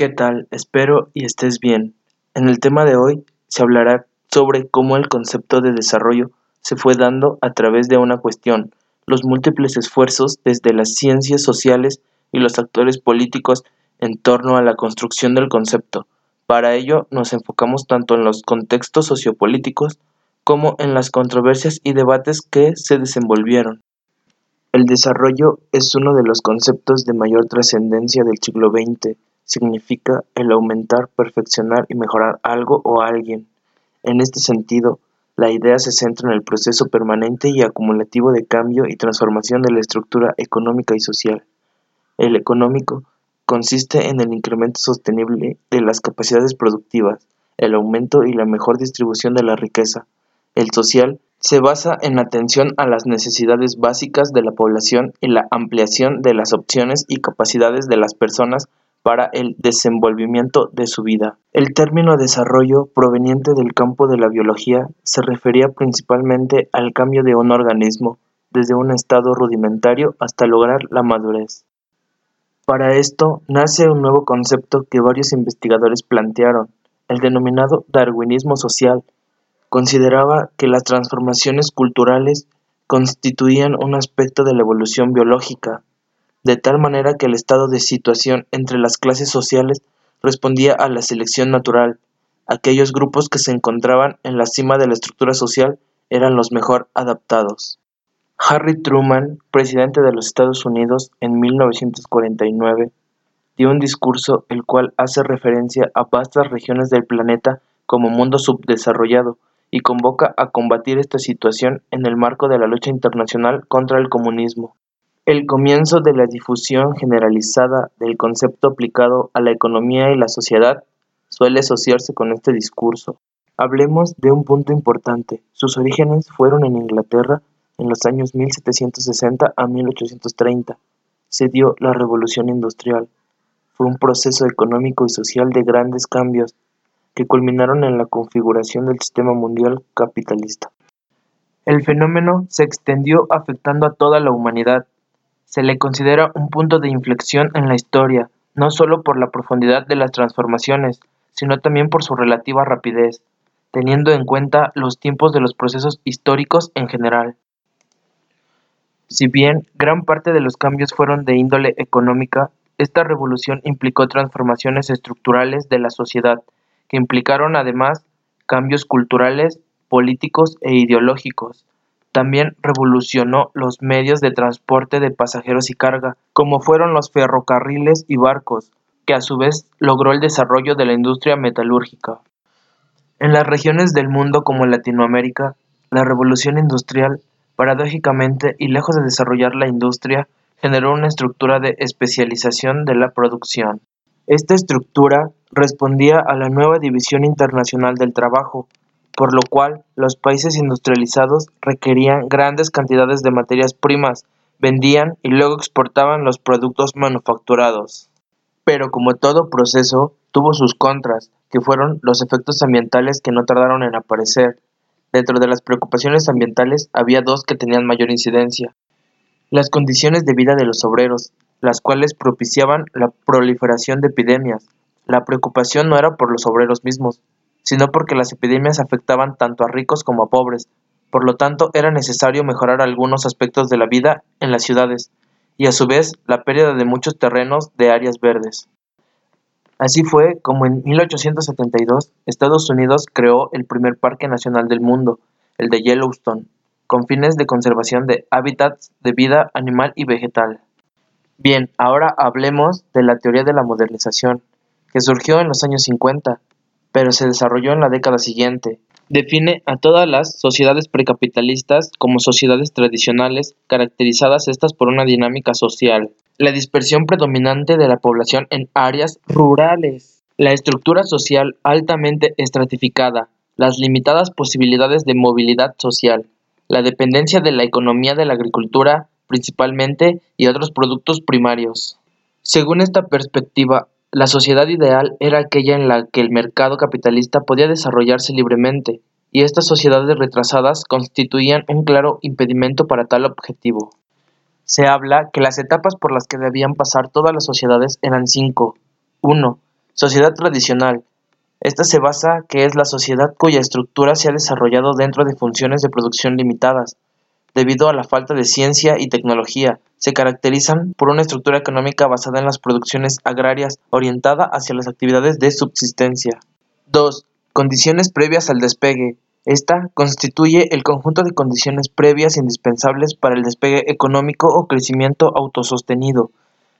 ¿Qué tal? Espero y estés bien. En el tema de hoy se hablará sobre cómo el concepto de desarrollo se fue dando a través de una cuestión, los múltiples esfuerzos desde las ciencias sociales y los actores políticos en torno a la construcción del concepto. Para ello nos enfocamos tanto en los contextos sociopolíticos como en las controversias y debates que se desenvolvieron. El desarrollo es uno de los conceptos de mayor trascendencia del siglo XX significa el aumentar, perfeccionar y mejorar algo o alguien. En este sentido, la idea se centra en el proceso permanente y acumulativo de cambio y transformación de la estructura económica y social. El económico consiste en el incremento sostenible de las capacidades productivas, el aumento y la mejor distribución de la riqueza. El social se basa en la atención a las necesidades básicas de la población y la ampliación de las opciones y capacidades de las personas para el desenvolvimiento de su vida. El término desarrollo, proveniente del campo de la biología, se refería principalmente al cambio de un organismo, desde un estado rudimentario hasta lograr la madurez. Para esto nace un nuevo concepto que varios investigadores plantearon, el denominado darwinismo social. Consideraba que las transformaciones culturales constituían un aspecto de la evolución biológica, de tal manera que el estado de situación entre las clases sociales respondía a la selección natural. Aquellos grupos que se encontraban en la cima de la estructura social eran los mejor adaptados. Harry Truman, presidente de los Estados Unidos en 1949, dio un discurso el cual hace referencia a vastas regiones del planeta como mundo subdesarrollado y convoca a combatir esta situación en el marco de la lucha internacional contra el comunismo. El comienzo de la difusión generalizada del concepto aplicado a la economía y la sociedad suele asociarse con este discurso. Hablemos de un punto importante. Sus orígenes fueron en Inglaterra en los años 1760 a 1830. Se dio la revolución industrial. Fue un proceso económico y social de grandes cambios que culminaron en la configuración del sistema mundial capitalista. El fenómeno se extendió afectando a toda la humanidad se le considera un punto de inflexión en la historia, no solo por la profundidad de las transformaciones, sino también por su relativa rapidez, teniendo en cuenta los tiempos de los procesos históricos en general. Si bien gran parte de los cambios fueron de índole económica, esta revolución implicó transformaciones estructurales de la sociedad, que implicaron además cambios culturales, políticos e ideológicos, también revolucionó los medios de transporte de pasajeros y carga, como fueron los ferrocarriles y barcos, que a su vez logró el desarrollo de la industria metalúrgica. En las regiones del mundo como Latinoamérica, la revolución industrial, paradójicamente y lejos de desarrollar la industria, generó una estructura de especialización de la producción. Esta estructura respondía a la nueva división internacional del trabajo, por lo cual los países industrializados requerían grandes cantidades de materias primas, vendían y luego exportaban los productos manufacturados. Pero como todo proceso, tuvo sus contras, que fueron los efectos ambientales que no tardaron en aparecer. Dentro de las preocupaciones ambientales había dos que tenían mayor incidencia. Las condiciones de vida de los obreros, las cuales propiciaban la proliferación de epidemias. La preocupación no era por los obreros mismos, sino porque las epidemias afectaban tanto a ricos como a pobres, por lo tanto era necesario mejorar algunos aspectos de la vida en las ciudades, y a su vez la pérdida de muchos terrenos de áreas verdes. Así fue como en 1872 Estados Unidos creó el primer parque nacional del mundo, el de Yellowstone, con fines de conservación de hábitats de vida animal y vegetal. Bien, ahora hablemos de la teoría de la modernización, que surgió en los años 50 pero se desarrolló en la década siguiente. Define a todas las sociedades precapitalistas como sociedades tradicionales, caracterizadas estas por una dinámica social, la dispersión predominante de la población en áreas rurales, la estructura social altamente estratificada, las limitadas posibilidades de movilidad social, la dependencia de la economía de la agricultura principalmente y otros productos primarios. Según esta perspectiva, la sociedad ideal era aquella en la que el mercado capitalista podía desarrollarse libremente, y estas sociedades retrasadas constituían un claro impedimento para tal objetivo. Se habla que las etapas por las que debían pasar todas las sociedades eran cinco. 1. Sociedad tradicional. Esta se basa que es la sociedad cuya estructura se ha desarrollado dentro de funciones de producción limitadas. Debido a la falta de ciencia y tecnología, se caracterizan por una estructura económica basada en las producciones agrarias orientada hacia las actividades de subsistencia. 2. Condiciones previas al despegue. Esta constituye el conjunto de condiciones previas indispensables para el despegue económico o crecimiento autosostenido.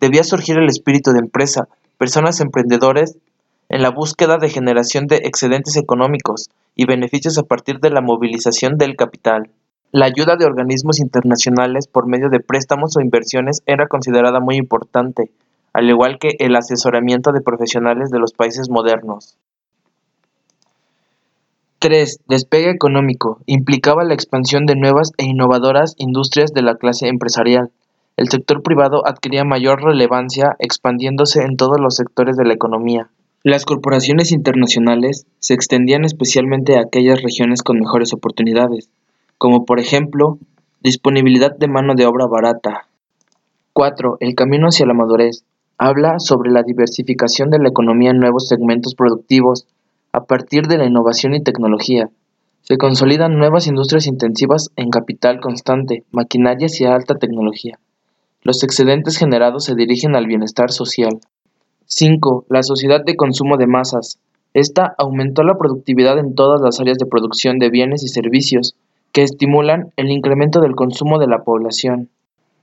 Debía surgir el espíritu de empresa, personas emprendedores en la búsqueda de generación de excedentes económicos y beneficios a partir de la movilización del capital. La ayuda de organismos internacionales por medio de préstamos o inversiones era considerada muy importante, al igual que el asesoramiento de profesionales de los países modernos. 3. Despegue económico. Implicaba la expansión de nuevas e innovadoras industrias de la clase empresarial. El sector privado adquiría mayor relevancia expandiéndose en todos los sectores de la economía. Las corporaciones internacionales se extendían especialmente a aquellas regiones con mejores oportunidades como por ejemplo, disponibilidad de mano de obra barata. 4. El camino hacia la madurez. Habla sobre la diversificación de la economía en nuevos segmentos productivos a partir de la innovación y tecnología. Se consolidan nuevas industrias intensivas en capital constante, maquinarias y alta tecnología. Los excedentes generados se dirigen al bienestar social. 5. La sociedad de consumo de masas. Esta aumentó la productividad en todas las áreas de producción de bienes y servicios, que estimulan el incremento del consumo de la población.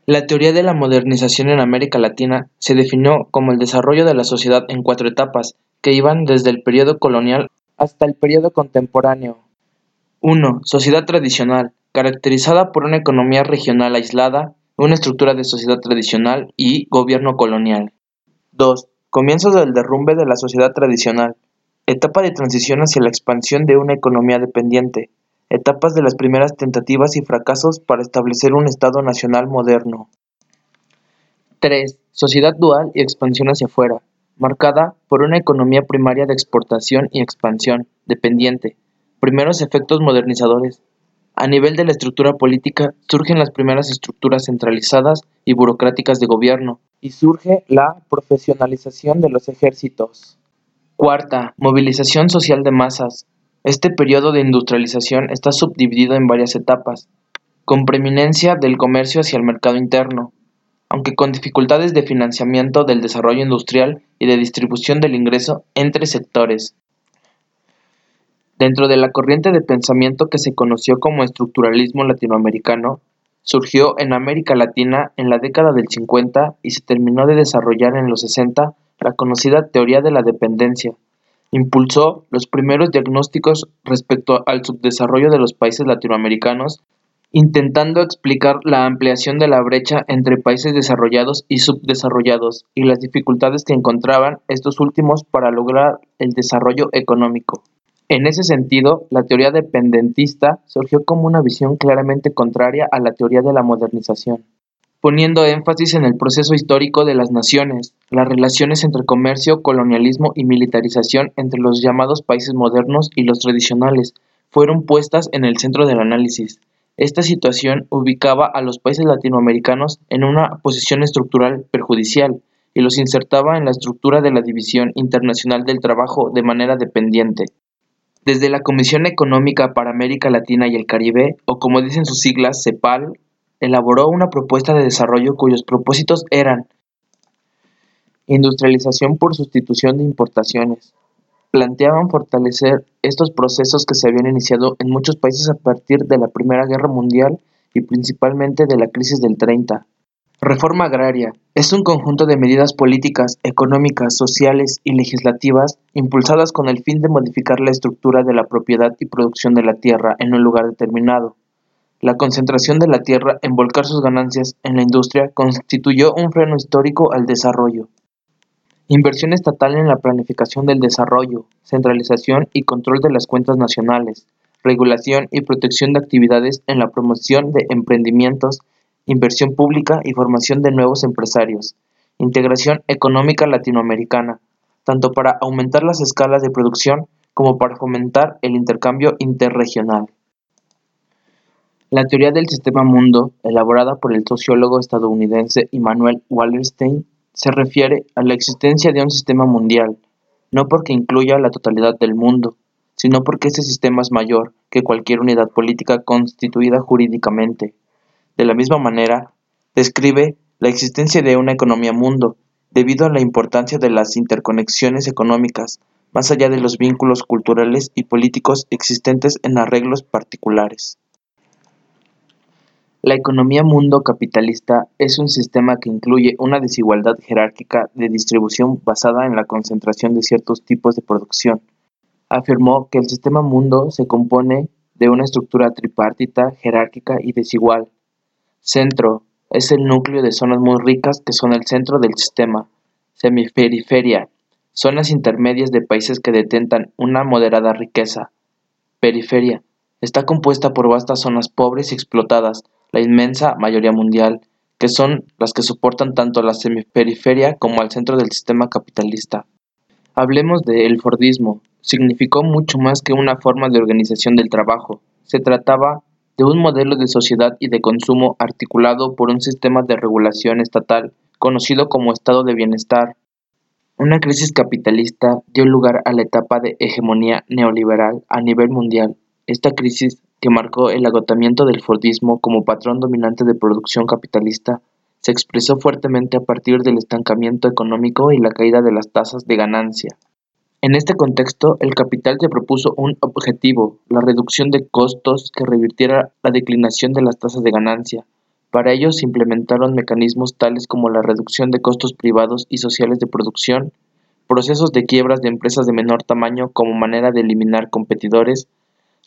La teoría de la modernización en América Latina se definió como el desarrollo de la sociedad en cuatro etapas, que iban desde el periodo colonial hasta el periodo contemporáneo. 1. Sociedad tradicional, caracterizada por una economía regional aislada, una estructura de sociedad tradicional y gobierno colonial. 2. Comienzos del derrumbe de la sociedad tradicional, etapa de transición hacia la expansión de una economía dependiente, etapas de las primeras tentativas y fracasos para establecer un Estado nacional moderno. 3. Sociedad dual y expansión hacia afuera, marcada por una economía primaria de exportación y expansión, dependiente. Primeros efectos modernizadores. A nivel de la estructura política surgen las primeras estructuras centralizadas y burocráticas de gobierno, y surge la profesionalización de los ejércitos. Cuarta, movilización social de masas, este periodo de industrialización está subdividido en varias etapas, con preeminencia del comercio hacia el mercado interno, aunque con dificultades de financiamiento del desarrollo industrial y de distribución del ingreso entre sectores. Dentro de la corriente de pensamiento que se conoció como estructuralismo latinoamericano, surgió en América Latina en la década del 50 y se terminó de desarrollar en los 60 la conocida teoría de la dependencia, Impulsó los primeros diagnósticos respecto al subdesarrollo de los países latinoamericanos, intentando explicar la ampliación de la brecha entre países desarrollados y subdesarrollados y las dificultades que encontraban estos últimos para lograr el desarrollo económico. En ese sentido, la teoría dependentista surgió como una visión claramente contraria a la teoría de la modernización poniendo énfasis en el proceso histórico de las naciones, las relaciones entre comercio, colonialismo y militarización entre los llamados países modernos y los tradicionales, fueron puestas en el centro del análisis. Esta situación ubicaba a los países latinoamericanos en una posición estructural perjudicial y los insertaba en la estructura de la División Internacional del Trabajo de manera dependiente. Desde la Comisión Económica para América Latina y el Caribe, o como dicen sus siglas, CEPAL, elaboró una propuesta de desarrollo cuyos propósitos eran industrialización por sustitución de importaciones. Planteaban fortalecer estos procesos que se habían iniciado en muchos países a partir de la Primera Guerra Mundial y principalmente de la crisis del 30. Reforma agraria es un conjunto de medidas políticas, económicas, sociales y legislativas impulsadas con el fin de modificar la estructura de la propiedad y producción de la tierra en un lugar determinado la concentración de la tierra en volcar sus ganancias en la industria constituyó un freno histórico al desarrollo. Inversión estatal en la planificación del desarrollo, centralización y control de las cuentas nacionales, regulación y protección de actividades en la promoción de emprendimientos, inversión pública y formación de nuevos empresarios, integración económica latinoamericana, tanto para aumentar las escalas de producción como para fomentar el intercambio interregional. La teoría del sistema mundo, elaborada por el sociólogo estadounidense Immanuel Wallerstein, se refiere a la existencia de un sistema mundial, no porque incluya la totalidad del mundo, sino porque ese sistema es mayor que cualquier unidad política constituida jurídicamente. De la misma manera, describe la existencia de una economía mundo, debido a la importancia de las interconexiones económicas, más allá de los vínculos culturales y políticos existentes en arreglos particulares. La economía mundo capitalista es un sistema que incluye una desigualdad jerárquica de distribución basada en la concentración de ciertos tipos de producción. Afirmó que el sistema mundo se compone de una estructura tripartita, jerárquica y desigual. Centro es el núcleo de zonas muy ricas que son el centro del sistema. Semiperiferia, zonas intermedias de países que detentan una moderada riqueza. Periferia, está compuesta por vastas zonas pobres y explotadas, la inmensa mayoría mundial, que son las que soportan tanto la semiperiferia como al centro del sistema capitalista. Hablemos de Fordismo. Significó mucho más que una forma de organización del trabajo. Se trataba de un modelo de sociedad y de consumo articulado por un sistema de regulación estatal conocido como estado de bienestar. Una crisis capitalista dio lugar a la etapa de hegemonía neoliberal a nivel mundial. Esta crisis que marcó el agotamiento del Fordismo como patrón dominante de producción capitalista, se expresó fuertemente a partir del estancamiento económico y la caída de las tasas de ganancia. En este contexto, el capital se propuso un objetivo, la reducción de costos que revirtiera la declinación de las tasas de ganancia. Para ello se implementaron mecanismos tales como la reducción de costos privados y sociales de producción, procesos de quiebras de empresas de menor tamaño como manera de eliminar competidores,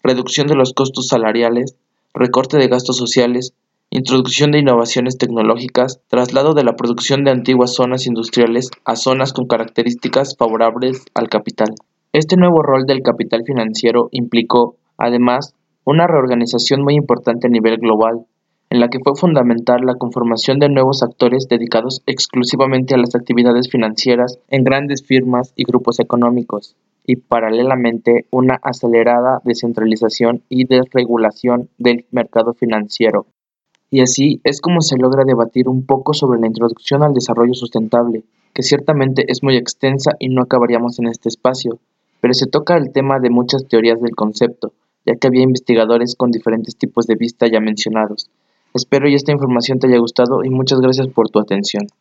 reducción de los costos salariales, recorte de gastos sociales, introducción de innovaciones tecnológicas, traslado de la producción de antiguas zonas industriales a zonas con características favorables al capital. Este nuevo rol del capital financiero implicó, además, una reorganización muy importante a nivel global, en la que fue fundamental la conformación de nuevos actores dedicados exclusivamente a las actividades financieras en grandes firmas y grupos económicos y paralelamente una acelerada descentralización y desregulación del mercado financiero. Y así es como se logra debatir un poco sobre la introducción al desarrollo sustentable, que ciertamente es muy extensa y no acabaríamos en este espacio, pero se toca el tema de muchas teorías del concepto, ya que había investigadores con diferentes tipos de vista ya mencionados. Espero y esta información te haya gustado y muchas gracias por tu atención.